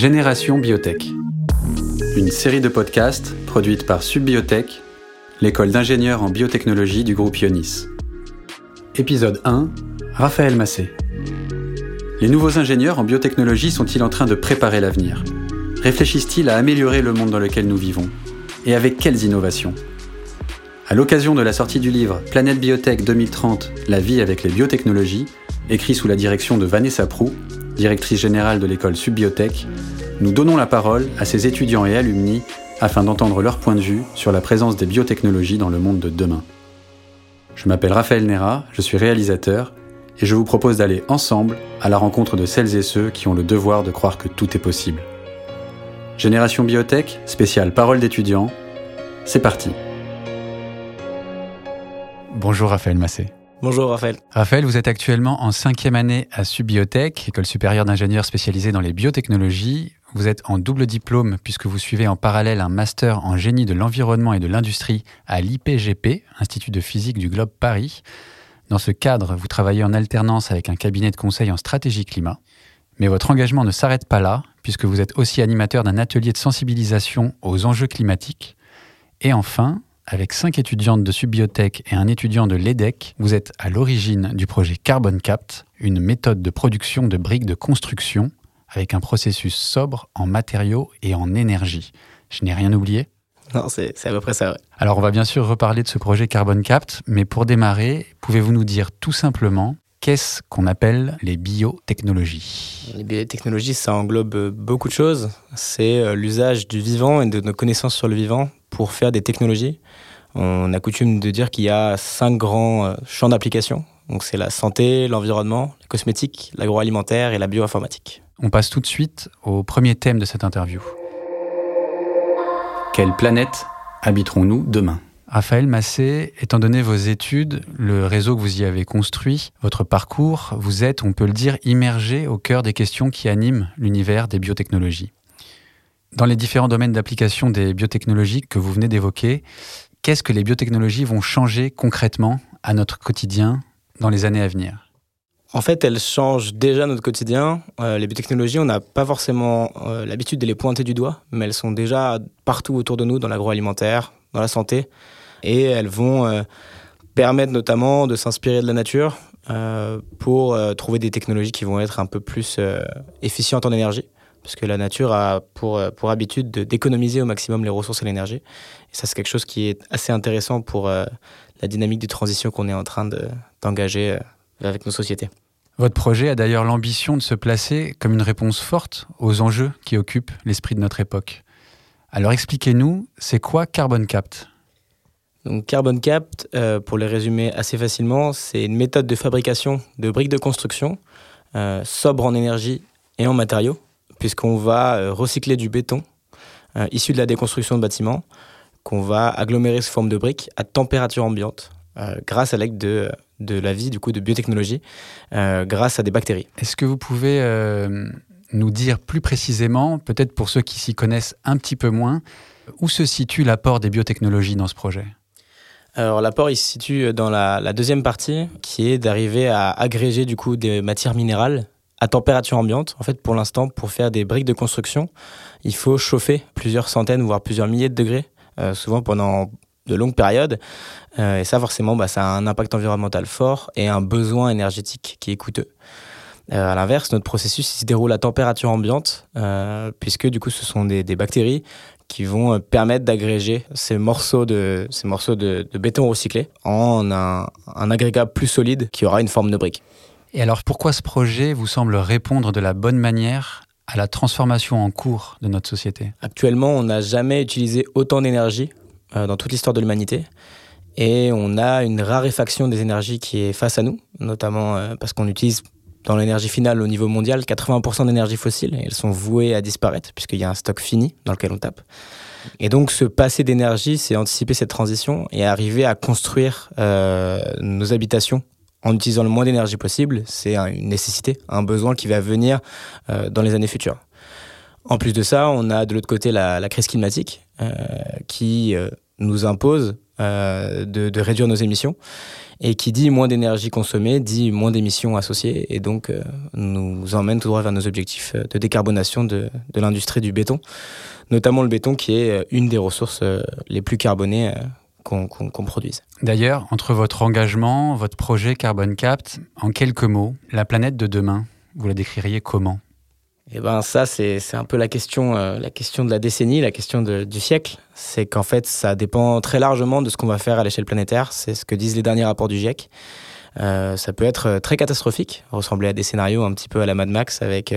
Génération Biotech. Une série de podcasts produite par Subbiotech, l'école d'ingénieurs en biotechnologie du groupe Ionis. Épisode 1 Raphaël Massé. Les nouveaux ingénieurs en biotechnologie sont-ils en train de préparer l'avenir? Réfléchissent-ils à améliorer le monde dans lequel nous vivons? Et avec quelles innovations? À l'occasion de la sortie du livre Planète Biotech 2030 La vie avec les biotechnologies, écrit sous la direction de Vanessa Prou, directrice générale de l'école Subbiotech, nous donnons la parole à ces étudiants et alumni afin d'entendre leur point de vue sur la présence des biotechnologies dans le monde de demain. Je m'appelle Raphaël Nera, je suis réalisateur, et je vous propose d'aller ensemble à la rencontre de celles et ceux qui ont le devoir de croire que tout est possible. Génération Biotech, spéciale Parole d'étudiants, c'est parti. Bonjour Raphaël Massé. Bonjour Raphaël. Raphaël, vous êtes actuellement en cinquième année à Subbiotech, école supérieure d'ingénieurs spécialisée dans les biotechnologies. Vous êtes en double diplôme puisque vous suivez en parallèle un master en génie de l'environnement et de l'industrie à l'IPGP, Institut de physique du Globe Paris. Dans ce cadre, vous travaillez en alternance avec un cabinet de conseil en stratégie climat. Mais votre engagement ne s'arrête pas là, puisque vous êtes aussi animateur d'un atelier de sensibilisation aux enjeux climatiques. Et enfin, avec cinq étudiantes de Subbiotech et un étudiant de l'EDEC, vous êtes à l'origine du projet Carbon Capt, une méthode de production de briques de construction avec un processus sobre en matériaux et en énergie. Je n'ai rien oublié? Non, c'est à peu près ça. Alors on va bien sûr reparler de ce projet Carbon Capt, mais pour démarrer, pouvez-vous nous dire tout simplement qu'est-ce qu'on appelle les biotechnologies? Les biotechnologies, ça englobe beaucoup de choses. C'est euh, l'usage du vivant et de nos connaissances sur le vivant pour faire des technologies. On a coutume de dire qu'il y a cinq grands euh, champs d'application. Donc c'est la santé, l'environnement, la cosmétique, l'agroalimentaire et la bioinformatique. On passe tout de suite au premier thème de cette interview. Quelle planète habiterons-nous demain? Raphaël Massé, étant donné vos études, le réseau que vous y avez construit, votre parcours, vous êtes, on peut le dire, immergé au cœur des questions qui animent l'univers des biotechnologies. Dans les différents domaines d'application des biotechnologies que vous venez d'évoquer, qu'est-ce que les biotechnologies vont changer concrètement à notre quotidien dans les années à venir? En fait, elles changent déjà notre quotidien. Euh, les biotechnologies, on n'a pas forcément euh, l'habitude de les pointer du doigt, mais elles sont déjà partout autour de nous, dans l'agroalimentaire, dans la santé, et elles vont euh, permettre notamment de s'inspirer de la nature pour trouver des technologies qui vont être un peu plus efficientes en énergie parce que la nature a pour, euh, pour habitude d'économiser au maximum les ressources et l'énergie. Et ça, c'est quelque chose qui est assez intéressant pour euh, la dynamique de transition qu'on est en train d'engager euh, avec nos sociétés. Votre projet a d'ailleurs l'ambition de se placer comme une réponse forte aux enjeux qui occupent l'esprit de notre époque. Alors expliquez-nous, c'est quoi Carbon Capt? Donc Carbon Capt, pour les résumer assez facilement, c'est une méthode de fabrication de briques de construction sobre en énergie et en matériaux puisqu'on va euh, recycler du béton euh, issu de la déconstruction de bâtiments qu'on va agglomérer sous forme de briques à température ambiante euh, grâce à l'aide de, de la vie du coup de biotechnologie grâce à des bactéries. Est-ce que vous pouvez nous dire plus précisément, peut-être pour ceux qui s'y connaissent un petit peu moins, où se situe l'apport des biotechnologies dans ce projet? Alors l'apport il se situe dans la, la, deuxième partie qui est d'arriver à agréger du coup des matières minérales à température ambiante. En fait, pour l'instant, pour faire des briques de construction, il faut chauffer plusieurs centaines, voire plusieurs milliers de degrés, euh, souvent pendant de longues périodes. Euh, et ça, forcément, bah, ça a un impact environnemental fort et un besoin énergétique qui est coûteux. Euh, à l'inverse, notre processus se déroule à température ambiante, puisque du coup, ce sont des, bactéries qui vont permettre d'agréger ces morceaux de, ces morceaux de, béton recyclé en un, un agrégat plus solide qui aura une forme de brique. Et alors pourquoi ce projet vous semble répondre de la bonne manière à la transformation en cours de notre société? Actuellement, on n'a jamais utilisé autant d'énergie euh, dans toute l'histoire de l'humanité. Et on a une raréfaction des énergies qui est face à nous, notamment euh, parce qu'on utilise dans l'énergie finale au niveau mondial 80% d'énergie fossile et elles sont vouées à disparaître puisqu'il y a un stock fini dans lequel on tape. Et donc ce passé d'énergie, c'est anticiper cette transition et arriver à construire euh, nos habitations en utilisant le moins d'énergie possible, c'est une nécessité, un besoin qui va venir euh, dans les années futures. En plus de ça, on a de l'autre côté la, crise climatique euh, qui euh, nous impose de, réduire nos émissions. Et qui dit moins d'énergie consommée dit moins d'émissions associées et donc nous emmène tout droit vers nos objectifs de décarbonation de, de l'industrie du béton, notamment le béton qui est une des ressources les plus carbonées qu'on produise. D'ailleurs, entre votre engagement, votre projet Carbon Capt, en quelques mots, la planète de demain, vous la décririez comment? Eh ben ça, c'est un peu la question, euh, la question de la décennie, la question du siècle. C'est qu'en fait, ça dépend très largement de ce qu'on va faire à l'échelle planétaire. C'est ce que disent les derniers rapports du GIEC. Euh, ça peut être euh, très catastrophique, ressembler à des scénarios un petit peu à la Mad Max avec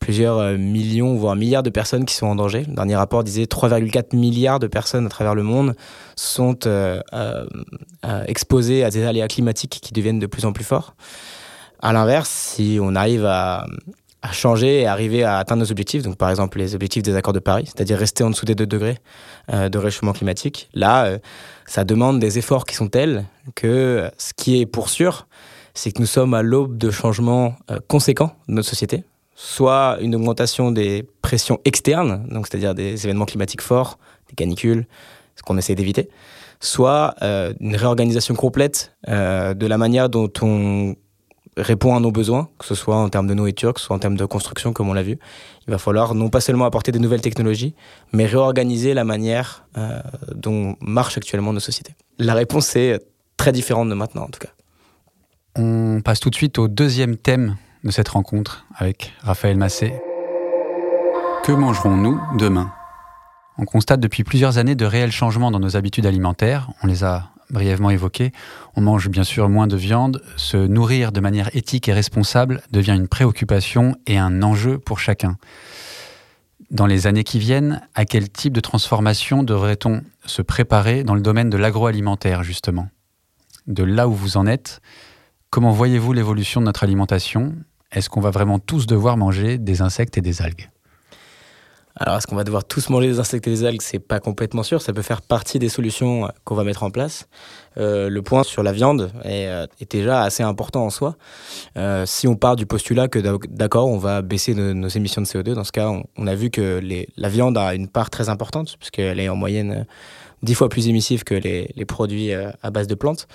plusieurs millions, voire milliards de personnes qui sont en danger. Le dernier rapport disait 3,4 milliards de personnes à travers le monde sont exposées à des aléas climatiques qui deviennent de plus en plus forts. À l'inverse, si on arrive à, à changer et arriver à atteindre nos objectifs, donc par exemple les objectifs des accords de Paris, c'est-à-dire rester en dessous des 2 degrés euh, de réchauffement climatique, là, euh, ça demande des efforts qui sont tels que ce qui est pour sûr, c'est que nous sommes à l'aube de changements euh, conséquents de notre société, soit une augmentation des pressions externes, donc c'est-à-dire des événements climatiques forts, des canicules, ce qu'on essaie d'éviter, soit une réorganisation complète de la manière dont on répond à nos besoins, que ce soit en termes de nourriture, que ce soit en termes de construction, comme on l'a vu. Il va falloir non pas seulement apporter des nouvelles technologies, mais réorganiser la manière euh, dont marchent actuellement nos sociétés. La réponse est très différente de maintenant, en tout cas. On passe tout de suite au deuxième thème de cette rencontre avec Raphaël Massé. Que mangerons-nous demain? On constate depuis plusieurs années de réels changements dans nos habitudes alimentaires. On les a brièvement évoqué, on mange bien sûr moins de viande. Se nourrir de manière éthique et responsable devient une préoccupation et un enjeu pour chacun. Dans les années qui viennent, à quel type de transformation devrait-on se préparer dans le domaine de l'agroalimentaire, justement? De là où vous en êtes, comment voyez-vous l'évolution de notre alimentation? Est-ce qu'on va vraiment tous devoir manger des insectes et des algues? Alors, est-ce qu'on va devoir tous manger des insectes et des algues? C'est pas complètement sûr. Ça peut faire partie des solutions qu'on va mettre en place. Euh, le point sur la viande est, euh, déjà assez important en soi. Euh, si on part du postulat que d'accord, on va baisser nos, émissions de CO2, dans ce cas, on, a vu que la viande a une part très importante, puisqu'elle est en moyenne dix fois plus émissive que les, produits à base de plantes.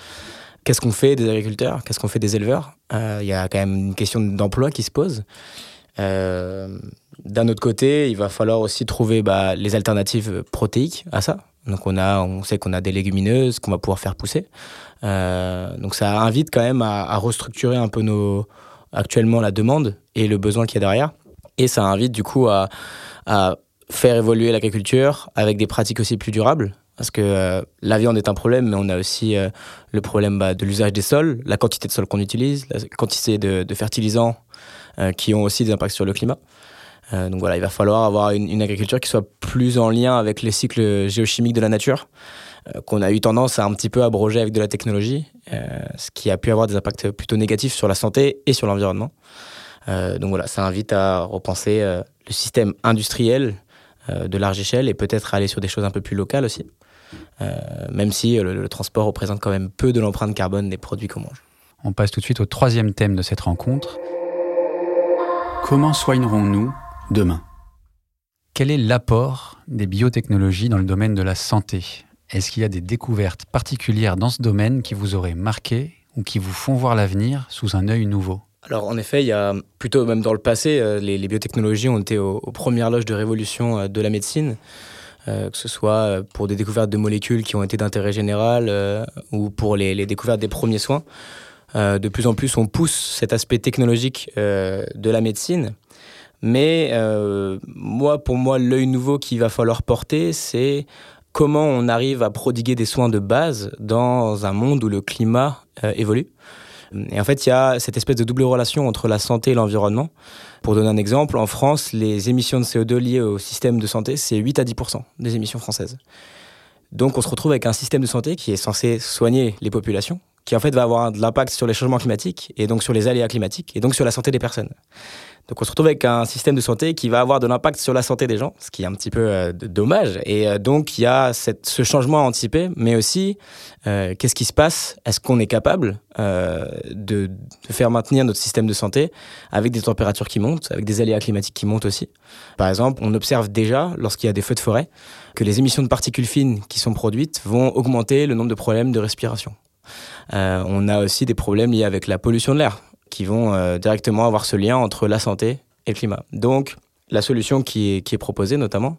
Qu'est-ce qu'on fait des agriculteurs? Qu'est-ce qu'on fait des éleveurs? Il y a quand même une question d'emploi qui se pose. D'un autre côté, il va falloir aussi trouver bah, les alternatives protéiques à ça. Donc on a, on sait qu'on a des légumineuses qu'on va pouvoir faire pousser. Euh, donc ça invite quand même à, restructurer un peu nos actuellement la demande et le besoin qu'il y a derrière. Et ça invite du coup à, faire évoluer l'agriculture avec des pratiques aussi plus durables. Parce que euh, la viande est un problème, mais on a aussi le problème bah, de l'usage des sols, la quantité de sol qu'on utilise, la quantité de fertilisants euh, qui ont aussi des impacts sur le climat. Euh, donc voilà, il va falloir avoir une, agriculture qui soit plus en lien avec les cycles géochimiques de la nature, euh, qu'on a eu tendance à un petit peu abroger avec de la technologie, ce qui a pu avoir des impacts plutôt négatifs sur la santé et sur l'environnement. donc voilà, ça invite à repenser le système industriel de large échelle et peut-être aller sur des choses un peu plus locales aussi, même si le transport représente quand même peu de l'empreinte carbone des produits qu'on mange. On passe tout de suite au troisième thème de cette rencontre, Comment soignerons-nous demain Quel est l'apport des biotechnologies dans le domaine de la santé? Est-ce qu'il y a des découvertes particulières dans ce domaine qui vous auraient marqué ou qui vous font voir l'avenir sous un œil nouveau? Alors en effet, il y a plutôt même dans le passé, euh, les, biotechnologies ont été aux, premières loges de révolution euh, de la médecine, euh, que ce soit pour des découvertes de molécules qui ont été d'intérêt général ou pour les, découvertes des premiers soins. Euh, de plus en plus, on pousse cet aspect technologique euh, de la médecine. Mais euh, moi, pour moi, l'œil nouveau qu'il va falloir porter, c'est comment on arrive à prodiguer des soins de base dans un monde où le climat évolue. Et en fait, il y a cette espèce de double relation entre la santé et l'environnement. Pour donner un exemple, en France, les émissions de CO2 liées au système de santé, c'est 8 à 10 des émissions françaises. Donc on se retrouve avec un système de santé qui est censé soigner les populations, qui en fait va avoir de l'impact sur les changements climatiques et donc sur les aléas climatiques et donc sur la santé des personnes. Donc on se retrouve avec un système de santé qui va avoir de l'impact sur la santé des gens, ce qui est un petit peu euh, dommage. Et euh, donc il y a ce changement à anticiper, mais aussi euh, qu'est-ce qui se passe? Est-ce qu'on est capable de, faire maintenir notre système de santé avec des températures qui montent, avec des aléas climatiques qui montent aussi? Par exemple, on observe déjà, lorsqu'il y a des feux de forêt, que les émissions de particules fines qui sont produites vont augmenter le nombre de problèmes de respiration. On a aussi des problèmes liés avec la pollution de l'air qui vont directement avoir ce lien entre la santé et le climat. Donc, la solution qui est, qui est proposée notamment,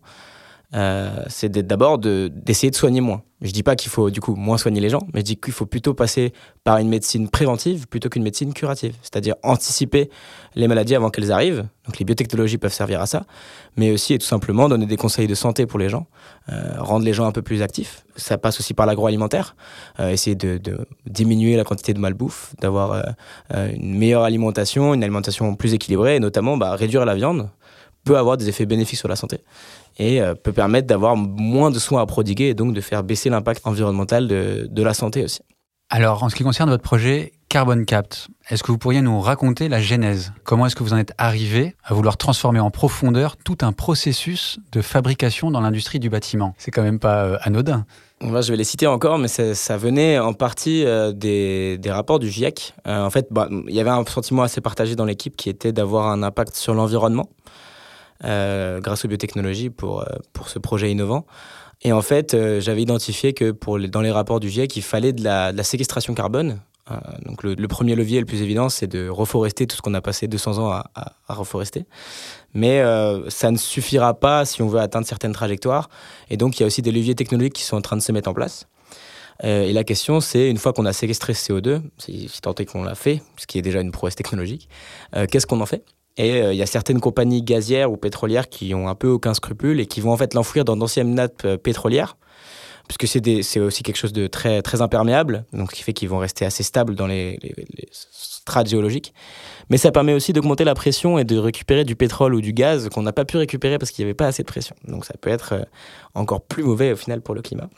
euh, c'est d'abord d'essayer de, soigner moins. Je dis pas qu'il faut du coup moins soigner les gens, mais je dis qu'il faut plutôt passer par une médecine préventive plutôt qu'une médecine curative, c'est-à-dire anticiper les maladies avant qu'elles arrivent. Donc les biotechnologies peuvent servir à ça, mais aussi et tout simplement donner des conseils de santé pour les gens, euh, rendre les gens un peu plus actifs. Ça passe aussi par l'agroalimentaire, euh, essayer de, de, diminuer la quantité de malbouffe, d'avoir une meilleure alimentation, une alimentation plus équilibrée, et notamment bah, réduire la viande peut avoir des effets bénéfiques sur la santé et euh, peut permettre d'avoir moins de soins à prodiguer et donc de faire baisser l'impact environnemental de, de, la santé aussi. Alors, en ce qui concerne votre projet Carbon Capt, est-ce que vous pourriez nous raconter la genèse? Comment est-ce que vous en êtes arrivé à vouloir transformer en profondeur tout un processus de fabrication dans l'industrie du bâtiment? C'est quand même pas euh, anodin. Moi, je vais les citer encore, mais ça, ça venait en partie euh, des, des, rapports du GIEC. en fait, bah, il y avait un sentiment assez partagé dans l'équipe qui était d'avoir un impact sur l'environnement. Euh, grâce aux biotechnologies pour, euh, pour ce projet innovant. Et en fait, euh, j'avais identifié que pour dans les rapports du GIEC, il fallait de la, séquestration carbone. donc le, premier levier le plus évident, c'est de reforester tout ce qu'on a passé 200 ans à, reforester. Mais ça ne suffira pas si on veut atteindre certaines trajectoires. Et donc il y a aussi des leviers technologiques qui sont en train de se mettre en place. et la question, c'est une fois qu'on a séquestré ce CO2, si, si tant est qu'on l'a fait, ce qui est déjà une prouesse technologique, qu'est-ce qu'on en fait? Et euh, il y a certaines compagnies gazières ou pétrolières qui ont un peu aucun scrupule et qui vont en fait l'enfouir dans d'anciennes nappes euh, pétrolières, puisque c'est aussi quelque chose de très, imperméable, donc ce qui fait qu'ils vont rester assez stables dans les, strates géologiques. Mais ça permet aussi d'augmenter la pression et de récupérer du pétrole ou du gaz qu'on n'a pas pu récupérer parce qu'il n'y avait pas assez de pression. Donc ça peut être euh, encore plus mauvais au final pour le climat.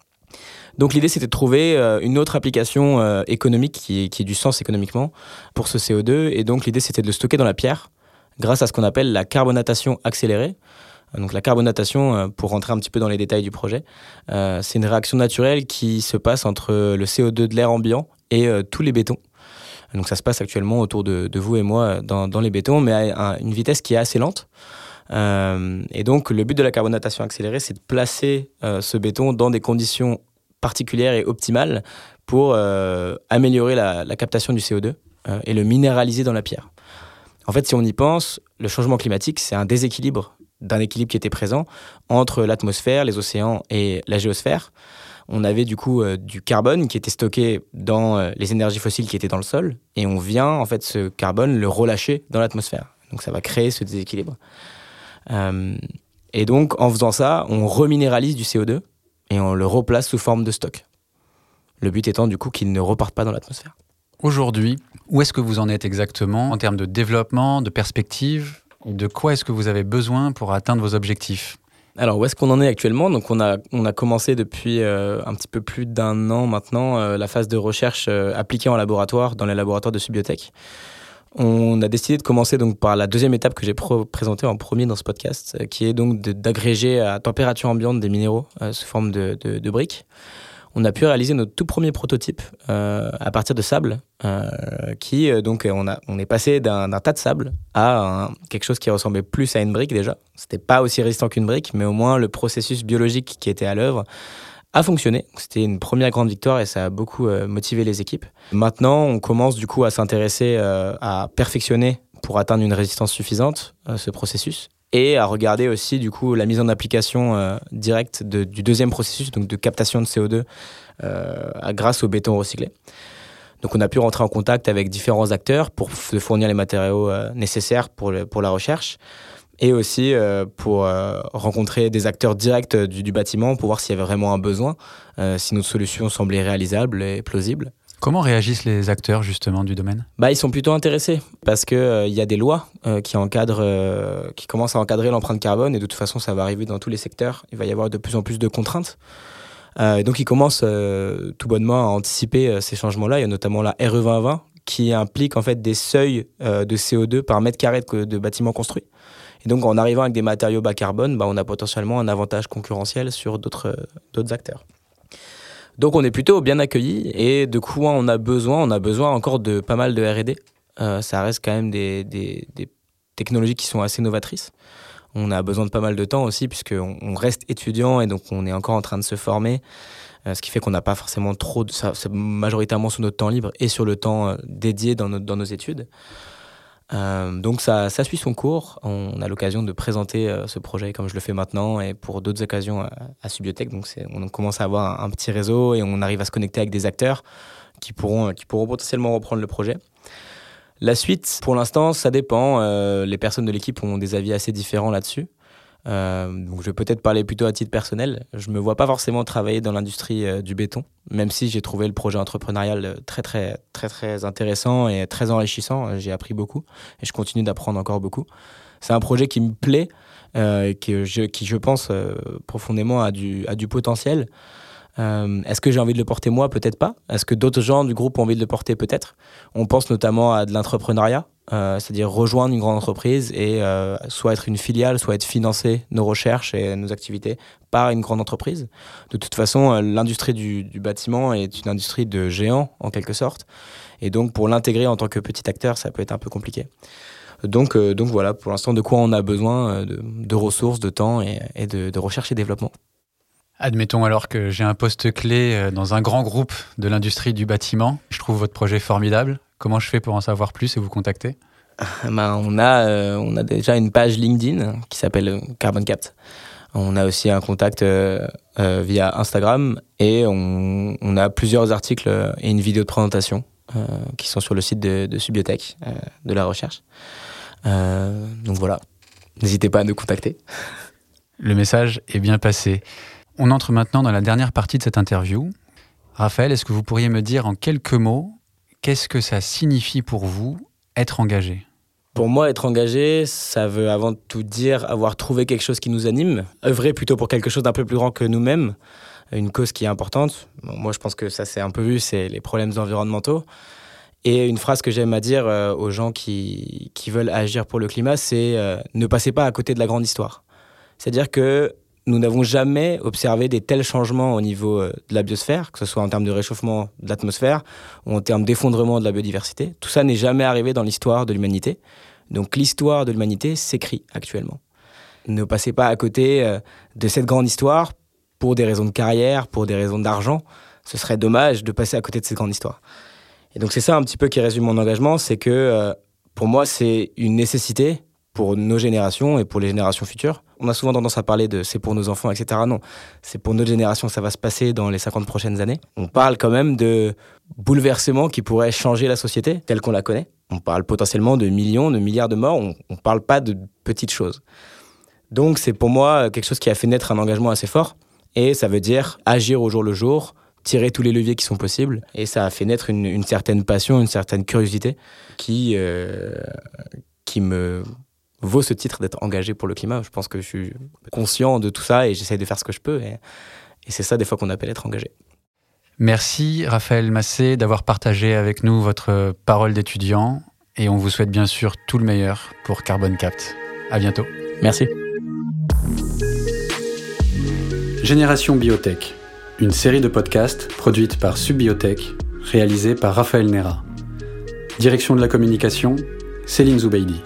Donc l'idée c'était de trouver une autre application économique qui ait du sens économiquement pour ce CO2. Et donc l'idée c'était de le stocker dans la pierre grâce à ce qu'on appelle la carbonatation accélérée. Donc la carbonatation, euh, pour rentrer un petit peu dans les détails du projet, euh, c'est une réaction naturelle qui se passe entre le CO2 de l'air ambiant et euh, tous les bétons. Donc ça se passe actuellement autour de, vous et moi dans, les bétons, mais à une vitesse qui est assez lente. et donc le but de la carbonatation accélérée, c'est de placer ce béton dans des conditions particulières et optimales pour améliorer la, captation du CO2 et le minéraliser dans la pierre. En fait, si on y pense, le changement climatique, c'est un déséquilibre d'un équilibre qui était présent entre l'atmosphère, les océans et la géosphère. On avait du coup euh, du carbone qui était stocké dans euh, les énergies fossiles qui étaient dans le sol, et on vient en fait ce carbone le relâcher dans l'atmosphère. Donc ça va créer ce déséquilibre. Euh, et donc en faisant ça, on reminéralise du CO2 et on le replace sous forme de stock. Le but étant du coup qu'il ne reparte pas dans l'atmosphère. Aujourd'hui, où est-ce que vous en êtes exactement en termes de développement, de perspective? De quoi est-ce que vous avez besoin pour atteindre vos objectifs? Alors où est-ce qu'on en est actuellement? Donc on a on a commencé depuis euh, un petit peu plus d'un an maintenant euh, la phase de recherche euh, appliquée en laboratoire dans les laboratoires de Subiotech. On a décidé de commencer donc par la deuxième étape que j'ai présentée en premier dans ce podcast, qui est donc d'agréger à température ambiante des minéraux sous forme de, de, de briques on a pu réaliser notre tout premier prototype euh, à partir de sable, euh, qui euh, donc on a on est passé d'un tas de sable à quelque chose qui ressemblait plus à une brique déjà. C'était pas aussi résistant qu'une brique, mais au moins le processus biologique qui était à l'œuvre a fonctionné. C'était une première grande victoire et ça a beaucoup motivé les équipes. Maintenant, on commence du coup à s'intéresser à perfectionner pour atteindre une résistance suffisante ce processus et à regarder aussi du coup la mise en application euh, directe du deuxième processus donc de captation de CO2 euh, grâce au béton recyclé. Donc on a pu rentrer en contact avec différents acteurs pour fournir les matériaux euh, nécessaires pour, pour la recherche et aussi pour rencontrer des acteurs directs du, du bâtiment pour voir s'il y avait vraiment un besoin, si notre solution semblait réalisable et plausible. Comment réagissent les acteurs justement du domaine? Bah, Ils sont plutôt intéressés parce qu'il euh, il y a des lois euh, qui, encadrent, euh, qui commencent à encadrer l'empreinte carbone et de toute façon ça va arriver dans tous les secteurs. Il va y avoir de plus en plus de contraintes. donc ils commencent tout bonnement à anticiper ces changements-là. Il y a notamment la RE 2020 qui implique en fait des seuils de CO2 par mètre carré de, de bâtiments construits. Et donc en arrivant avec des matériaux bas carbone, bah, on a potentiellement un avantage concurrentiel sur d'autres acteurs. Donc on est plutôt bien accueillis et de quoi on a besoin On a besoin encore de pas mal de R&D. Euh, ça reste quand même des, technologies qui sont assez novatrices. On a besoin de pas mal de temps aussi, puisqu'on on reste étudiant et donc on est encore en train de se former. Euh, ce qui fait qu'on n'a pas forcément trop de ça, majoritairement sur notre temps libre et sur le temps euh, dédié dans nos études. Euh, donc ça, suit son cours. On a l'occasion de présenter ce projet comme je le fais maintenant et pour d'autres occasions à, Subiotech. Donc on commence à avoir un, un, petit réseau et on arrive à se connecter avec des acteurs qui pourront, qui pourront potentiellement reprendre le projet. La suite, pour l'instant, ça dépend. les personnes de l'équipe ont des avis assez différents là-dessus. Euh, donc je vais peut-être parler plutôt à titre personnel. Je me vois pas forcément travailler dans l'industrie euh, du béton, même si j'ai trouvé le projet entrepreneurial euh, très très très très intéressant et très enrichissant. J'ai appris beaucoup et je continue d'apprendre encore beaucoup. C'est un projet qui me plaît, je, qui je pense profondément a du, a du potentiel. Est-ce que j'ai envie de le porter moi? Peut-être pas. Est-ce que d'autres gens du groupe ont envie de le porter? Peut-être. On pense notamment à de l'entrepreneuriat. Euh, c'est-à-dire rejoindre une grande entreprise et euh, soit être une filiale, soit être financer nos recherches et nos activités par une grande entreprise. De toute façon, euh, l'industrie du, bâtiment est une industrie de géants en quelque sorte, et donc pour l'intégrer en tant que petit acteur, ça peut être un peu compliqué. Donc, donc voilà, pour l'instant, de quoi on a besoin de, ressources, de temps et, de recherche et développement. Admettons alors que j'ai un poste clé dans un grand groupe de l'industrie du bâtiment. Je trouve votre projet formidable. Comment je fais pour en savoir plus et vous contacter ben, on, a, euh, on a déjà une page LinkedIn qui s'appelle euh, Carbon Capt. On a aussi un contact euh, via Instagram et on, on, a plusieurs articles et une vidéo de présentation qui sont sur le site de, de Subiotech, de la recherche. donc voilà, n'hésitez pas à nous contacter. Le message est bien passé. On entre maintenant dans la dernière partie de cette interview. Raphaël, est-ce que vous pourriez me dire en quelques mots Qu'est-ce que ça signifie pour vous être engagé? Pour moi, être engagé, ça veut avant tout dire avoir trouvé quelque chose qui nous anime, œuvrer plutôt pour quelque chose d'un peu plus grand que nous-mêmes, une cause qui est importante. moi, je pense que ça c'est un peu vu, c'est les problèmes environnementaux. Et une phrase que j'aime à dire euh, aux gens qui, qui, veulent agir pour le climat, c'est euh, ne passez pas à côté de la grande histoire. C'est-à-dire que nous n'avons jamais observé des tels changements au niveau euh, de la biosphère, que ce soit en termes de réchauffement de l'atmosphère ou en termes d'effondrement de la biodiversité. Tout ça n'est jamais arrivé dans l'histoire de l'humanité. Donc l'histoire de l'humanité s'écrit actuellement. Ne passez pas à côté euh, de cette grande histoire pour des raisons de carrière, pour des raisons d'argent. Ce serait dommage de passer à côté de cette grande histoire. Et donc c'est ça un petit peu qui résume mon engagement, c'est que euh, pour moi c'est une nécessité pour nos générations et pour les générations futures. On a souvent tendance à parler de c'est pour nos enfants, etc. Non, c'est pour notre génération, ça va se passer dans les 50 prochaines années. On parle quand même de bouleversements qui pourraient changer la société telle qu'on la connaît. On parle potentiellement de millions, de milliards de morts, on ne parle pas de petites choses. Donc c'est pour moi quelque chose qui a fait naître un engagement assez fort. Et ça veut dire agir au jour le jour, tirer tous les leviers qui sont possibles. Et ça a fait naître une, certaine passion, une certaine curiosité qui, euh, qui me vaut ce titre d'être engagé pour le climat. Je pense que je suis conscient de tout ça et j'essaie de faire ce que je peux. Et, c'est ça des fois qu'on appelle être engagé. Merci Raphaël Massé d'avoir partagé avec nous votre parole d'étudiant et on vous souhaite bien sûr tout le meilleur pour Carbon Capt. À bientôt. Merci. Génération Biotech, une série de podcasts produite par Subbiotech, réalisée par Raphaël Nera. Direction de la communication, Céline Zoubeidi.